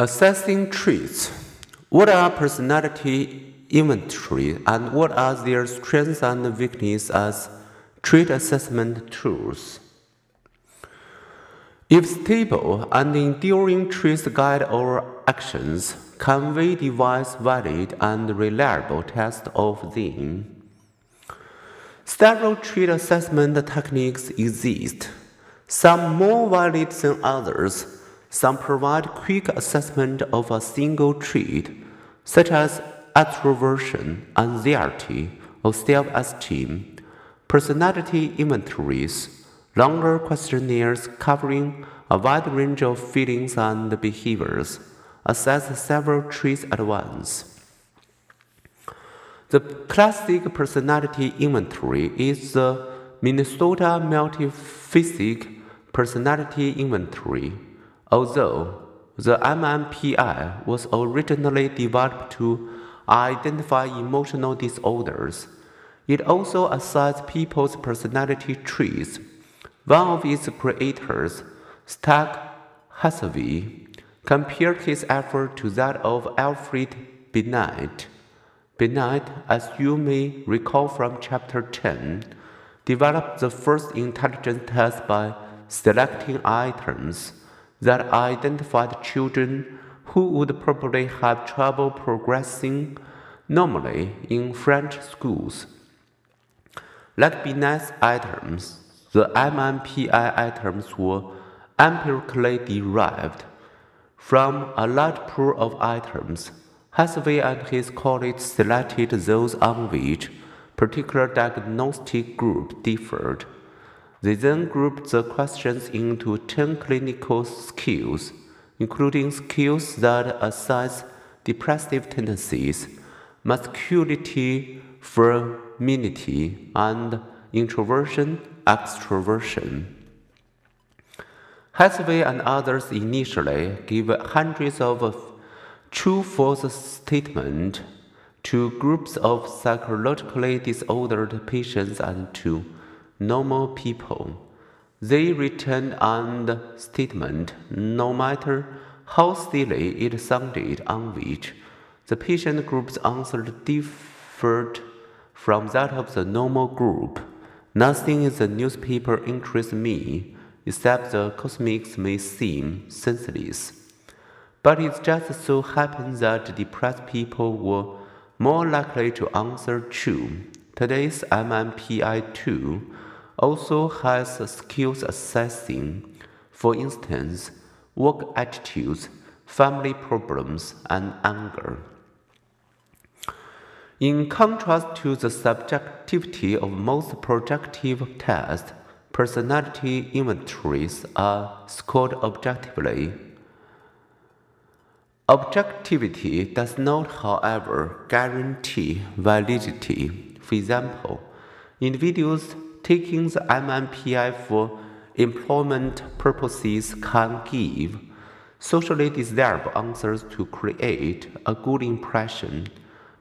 Assessing traits. What are personality inventory and what are their strengths and weaknesses as trait assessment tools? If stable and enduring traits guide our actions, can we devise valid and reliable tests of them? Several trait assessment techniques exist, some more valid than others some provide quick assessment of a single trait, such as extroversion, anxiety, or self esteem, personality inventories, longer questionnaires covering a wide range of feelings and behaviors, assess several traits at once. The classic personality inventory is the Minnesota Multiphasic Personality Inventory Although the MMPI was originally developed to identify emotional disorders, it also assigns people's personality traits. One of its creators, Starke Hathaway, compared his effort to that of Alfred Binet. Binet, as you may recall from chapter 10, developed the first intelligence test by selecting items that identified children who would probably have trouble progressing normally in French schools. Like Binet's items, the MMPI items were empirically derived from a large pool of items. Hathaway and his colleagues selected those on which particular diagnostic group differed. They then grouped the questions into 10 clinical scales, including scales that assess depressive tendencies, masculinity, femininity, and introversion, extroversion. Hathaway and others initially gave hundreds of true false statements to groups of psychologically disordered patients and to normal people. They returned on the statement, no matter how silly it sounded, on which the patient group's answer differed from that of the normal group. Nothing in the newspaper interests me, except the cosmics may seem senseless. But it just so happened that depressed people were more likely to answer true. Today's MMPI 2 also has scales assessing, for instance, work attitudes, family problems, and anger. In contrast to the subjectivity of most projective tests, personality inventories are scored objectively. Objectivity does not, however, guarantee validity. For example, individuals taking the MMPI for employment purposes can give socially desirable answers to create a good impression,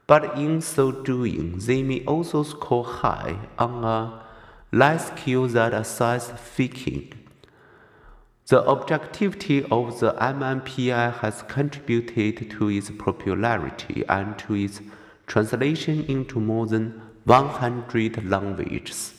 but in so doing, they may also score high on a life skill that assess faking. The objectivity of the MMPI has contributed to its popularity and to its translation into more than 100 languages.